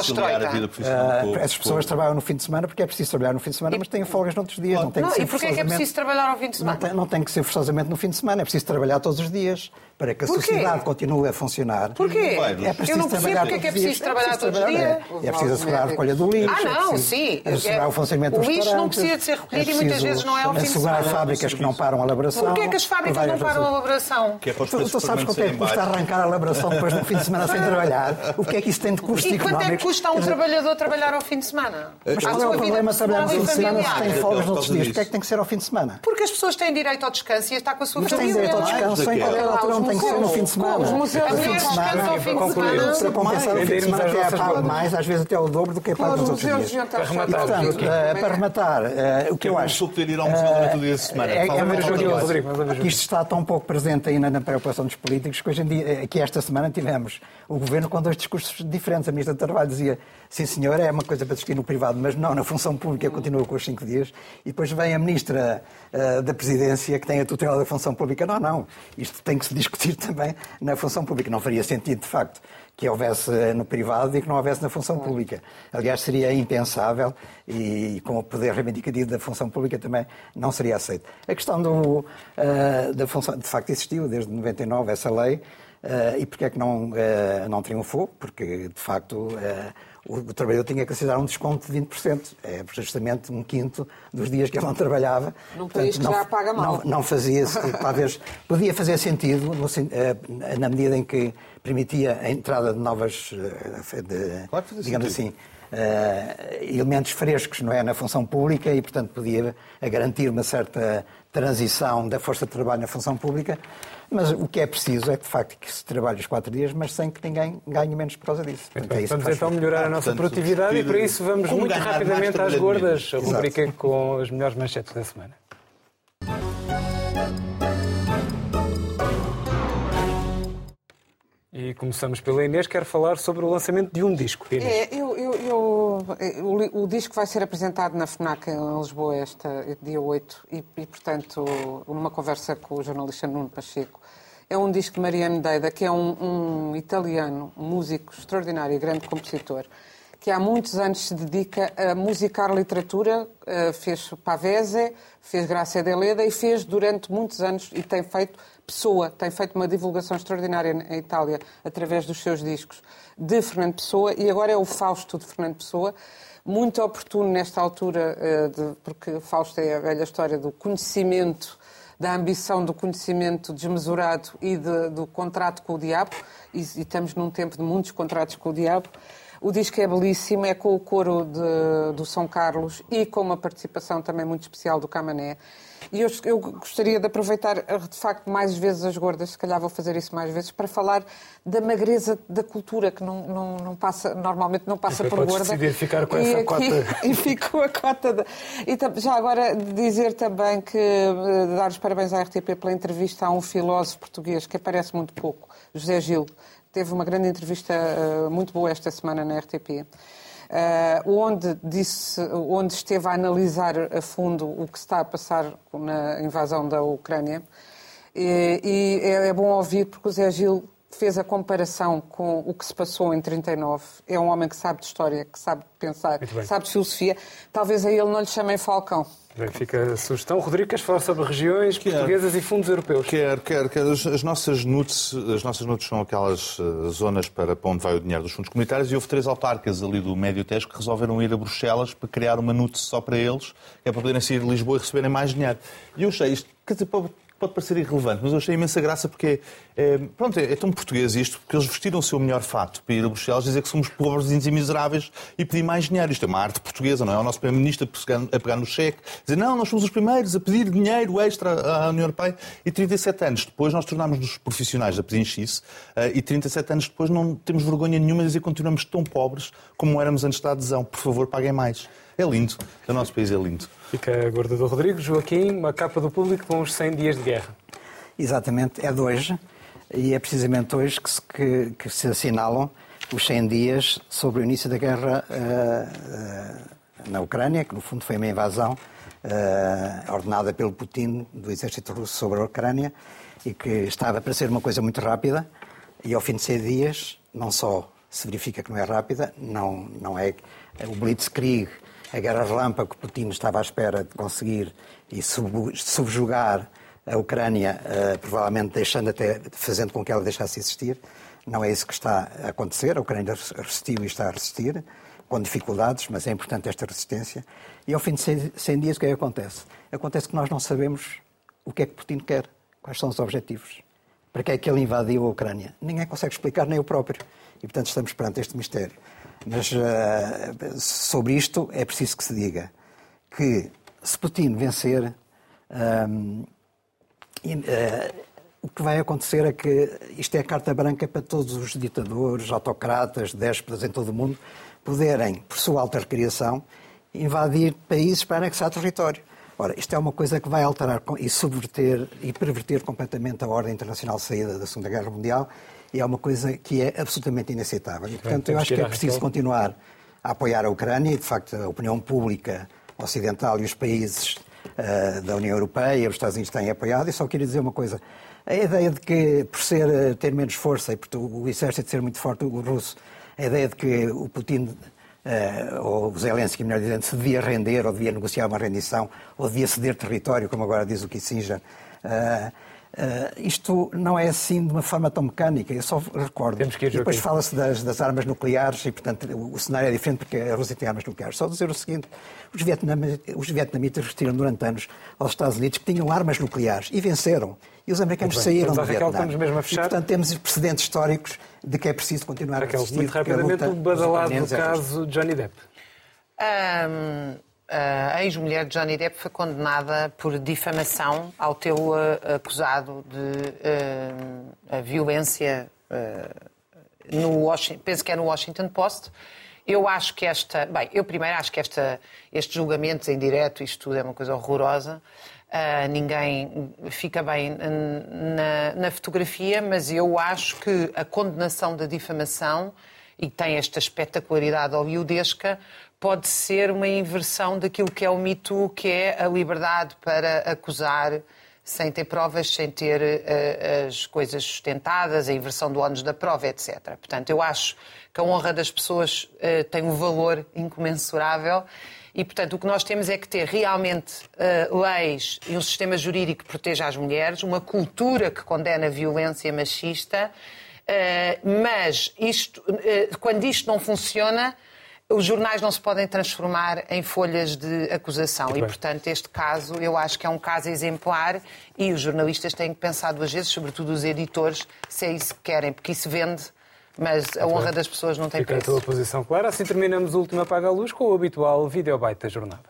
a vida profissional Ah, com- essas pessoas trabalham no fim de semana porque é preciso trabalhar no fim de semana, mas têm folgas noutros dias. Não tem Não, que ser e porquê é que é preciso trabalhar ao fim de Não semana? tem, não tem que ser forçosamente no fim de semana, é preciso trabalhar todos os dias para que a Porquê? sociedade continue a funcionar. Porquê? É mas- preciso Eu não percebo trabalhar porque é que é preciso trabalhar todos os trabalhar, dias. É, é preciso assegurar a recolha do lixo. Ah, é não, preciso sim. Assegurar o funcionamento O dos lixo não restaurantes, precisa de ser recolhido e muitas vezes não é ao fim de Assegurar fábricas que não param a elaboração. Porquê é que as fábricas não param a elaboração? Que é para os Tu, tu sabes quanto é que custa arrancar a elaboração depois de um fim de semana sem trabalhar? O que é que isso tem de custo E quanto é que económico? custa a um trabalhador trabalhar ao fim de semana? Mas À qual é o problema de trabalhar no fim de semana se tem folgas noutros dias? Porquê é que tem que ser ao fim de semana? Porque as pessoas têm direito ao descanso e a estar com a sua Mas têm família. direito ao é? descanso em qualquer altura, tem que ser no fim de semana. Os museus No fim de descansam semana, ao fim de para semana. compensar o fim de semana, até é pago mais, às vezes até o dobro do que é pago nos os outros museus dias. Para rematar, eh, para rematar, eh, o que eu acho. poder ir ao museu durante o dia de semana. É, é, é que isto está tão pouco presente ainda na preocupação dos políticos que hoje em dia, aqui esta semana tivemos o governo com dois discursos diferentes. A Ministra do Trabalho dizia, sim senhor, é uma coisa para discutir no privado, mas não, na função pública continua com os cinco dias. E depois vem a Ministra eh, da Presidência, que tem a tutela da função pública. Não, não, isto tem que se discutir também na função pública. Não faria sentido, de facto, que houvesse eh, no privado e que não houvesse na função pública. Aliás, seria impensável e com o poder reivindicativo da função pública também não seria aceito. A questão do, eh, da função, de facto, existiu desde 99 essa lei eh, e porque é que não, eh, não triunfou? Porque, de facto, eh, o, o trabalhador tinha que acessar um desconto de 20%. É justamente um quinto dos dias que ele não trabalhava. Num país que não, já paga mal. Não, não fazia, talvez, podia fazer sentido no eh, na medida em que permitia a entrada de novas, eh, de, Claro digamos sentido. assim, eh, elementos frescos não é, na função pública e, portanto, podia garantir uma certa transição da força de trabalho na função pública. Mas o que é preciso é, de facto, que se trabalhe os quatro dias, mas sem que ninguém ganhe menos por causa disso. Portanto, é vamos então melhorar a nossa portanto, produtividade e para isso vamos muito rapidamente às gordas, a rubrica com as melhores manchetes da semana. E começamos pela Inês, quero falar sobre o lançamento de um disco. Inês. É, eu, eu, eu- o, o disco vai ser apresentado na FNAC em Lisboa esta, dia 8 e, e, portanto, numa conversa com o jornalista Nuno Pacheco. É um disco de Mariano Deida, que é um, um italiano, um músico extraordinário e grande compositor, que há muitos anos se dedica a musicar literatura, eh, fez Pavese, fez Graça de Leda e fez durante muitos anos e tem feito Pessoa, tem feito uma divulgação extraordinária em Itália através dos seus discos de Fernando Pessoa e agora é o Fausto de Fernando Pessoa. Muito oportuno nesta altura, eh, porque Fausto é a velha história do conhecimento da ambição do conhecimento desmesurado e de, do contrato com o diabo, e, e estamos num tempo de muitos contratos com o diabo. O disco é belíssimo, é com o coro de, do São Carlos e com uma participação também muito especial do Camané. E eu, eu, gostaria de aproveitar, de facto, mais vezes as gordas, se calhar vou fazer isso mais vezes, para falar da magreza da cultura, que não, não, não passa, normalmente não passa por gorda. decidir ficar com essa e, cota. E ficou a cota. De... E já agora dizer também que eh, dar os parabéns à RTP pela entrevista a um filósofo português que aparece muito pouco, José Gil. Teve uma grande entrevista uh, muito boa esta semana na RTP. Uh, onde, disse, onde esteve a analisar a fundo o que está a passar na invasão da Ucrânia. E, e é, é bom ouvir, porque o Zé Gil fez a comparação com o que se passou em 39. É um homem que sabe de história, que sabe pensar, sabe de filosofia. Talvez a ele não lhe chamem Falcão. Bem, fica a sugestão. Rodrigo, queres falar sobre regiões quer, portuguesas e fundos europeus? Quer, quer, quer. As, as nossas NUTs, as nossas NUTs são aquelas uh, zonas para, para onde vai o dinheiro dos fundos comunitários e houve três autarcas ali do Médio Tejo que resolveram ir a Bruxelas para criar uma NUT só para eles, que é para poderem sair de Lisboa e receberem mais dinheiro. E eu achei isto, quer dizer, pode parecer irrelevante, mas eu achei imensa graça porque é, pronto, é, é, tão português isto, porque eles vestiram o seu melhor fato para ir a Bruxelas dizer que somos pobres e miseráveis e pedir mais dinheiro. Isto é uma arte portuguesa, não é? O nosso Primeiro-Ministro a pegar no cheque, dizer não, nós somos os primeiros a pedir dinheiro extra à União Europeia e 37 anos depois nós tornámos-nos profissionais a pedir isso eh, e 37 anos depois não temos vergonha nenhuma de dizer que continuamos tão pobres como éramos antes da adesão. Por favor, paguem mais. É lindo. O nosso país é lindo. Fica a gorda do Rodrigo. Joaquim, uma capa do público com os 100 dias de guerra. Exatamente, é de hoje. E é precisamente hoje que se, que, que se assinalam os 100 dias sobre o início da guerra uh, uh, na Ucrânia, que no fundo foi uma invasão uh, ordenada pelo Putin do exército russo sobre a Ucrânia e que estava para ser uma coisa muito rápida. E ao fim de 100 dias, não só se verifica que não é rápida, não, não é o Blitzkrieg a guerra relâmpago que Putin estava à espera de conseguir e subjugar a Ucrânia, uh, provavelmente deixando até, fazendo com que ela deixasse de existir. Não é isso que está a acontecer. A Ucrânia resistiu e está a resistir, com dificuldades, mas é importante esta resistência. E ao fim de 100 dias, o que é que acontece? Acontece que nós não sabemos o que é que Putin quer, quais são os objetivos. Para que é que ele invadiu a Ucrânia? Ninguém consegue explicar, nem o próprio. E, portanto, estamos perante este mistério. Mas uh, sobre isto é preciso que se diga que se Putin vencer, um, uh, eh, o que vai acontecer é que isto é a carta branca para todos os ditadores, autocratas, déspotas em todo o mundo poderem, por sua alta recriação, invadir países para anexar território. Ora, isto é uma coisa que vai alterar e subverter e perverter completamente a ordem internacional saída da Segunda Guerra Mundial e é uma coisa que é absolutamente inaceitável. E, portanto, eu acho que é preciso continuar a apoiar a Ucrânia e, de facto, a opinião pública ocidental e os países uh, da União Europeia, os Estados Unidos têm apoiado. E só queria dizer uma coisa. A ideia de que, por ser, eh, ter menos força e por o exército ser muito forte, o russo, a ideia de que o Putin uh, ou o Zelensky, melhor dizendo, se devia render ou devia negociar uma rendição ou devia ceder território, como agora diz o Kissinger, uh, Uh, isto não é assim de uma forma tão mecânica, eu só recordo. Temos que ir, depois fala-se das, das, armas nucleares e, portanto, o, o, cenário é diferente porque a Rússia tem armas nucleares. Só dizer o seguinte: os, vietnamitas, os vietnamitas resistiram durante anos aos Estados Unidos que tinham armas nucleares e venceram. E os americanos bem, saíram do Vietnã. Estamos mesmo a fechar. E, portanto, temos precedentes históricos de que é preciso continuar Raquel, a resistir. Muito rapidamente, o badalado do caso Johnny Depp. Um a ex-mulher de Johnny Depp foi condenada por difamação ao tê-lo acusado de uh, violência uh, no Washington, penso que é no Washington Post. Eu acho que esta, bem, eu primeiro acho que esta, estes julgamentos em direto, isto tudo é uma coisa horrorosa. Uh, ninguém fica bem na, na, fotografia, mas eu acho que a condenação da difamação e tem esta espetacularidade hollywoodesca pode ser uma inversão daquilo que é o mito, que é a liberdade para acusar sem ter provas, sem ter uh, as coisas sustentadas, a inversão do ónus da prova, etc. Portanto, eu acho que a honra das pessoas uh, tem um valor incomensurável e, portanto, o que nós temos é que ter realmente uh, leis e um sistema jurídico que proteja as mulheres, uma cultura que condena a violência machista, mas isto, quando isto não funciona, os jornais não se podem transformar em folhas de acusação e, portanto, este caso eu acho que é um caso exemplar e os jornalistas têm que pensar duas vezes, sobretudo os editores, se é isso que querem, porque isso vende, mas a honra das pessoas não tem Fica a preço. tua posição clara. Assim terminamos o último Apaga a Luz com o habitual videobite da jornada.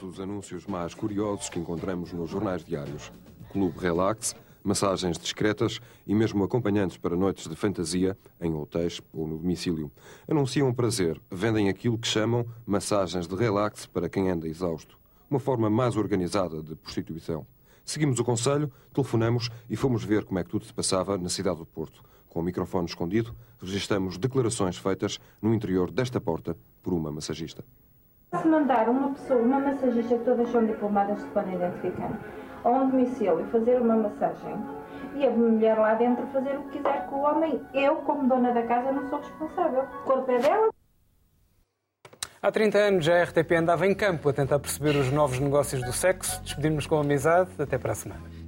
Os anúncios mais curiosos que encontramos nos jornais diários. Clube Relax, massagens discretas e mesmo acompanhantes para noites de fantasia em hotéis ou no domicílio. Anunciam prazer, vendem aquilo que chamam massagens de relax para quem anda exausto. Uma forma mais organizada de prostituição. Seguimos o conselho, telefonamos e fomos ver como é que tudo se passava na cidade do Porto. Com o microfone escondido, registramos declarações feitas no interior desta porta por uma massagista. Se mandar uma pessoa, uma massagista todas são diplomadas, se podem identificar, a um domicílio fazer uma massagem e a mulher lá dentro fazer o que quiser com o homem, eu, como dona da casa, não sou responsável. O corpo é dela. Há 30 anos a RTP andava em campo a tentar perceber os novos negócios do sexo. Despedimos com amizade. Até para a semana.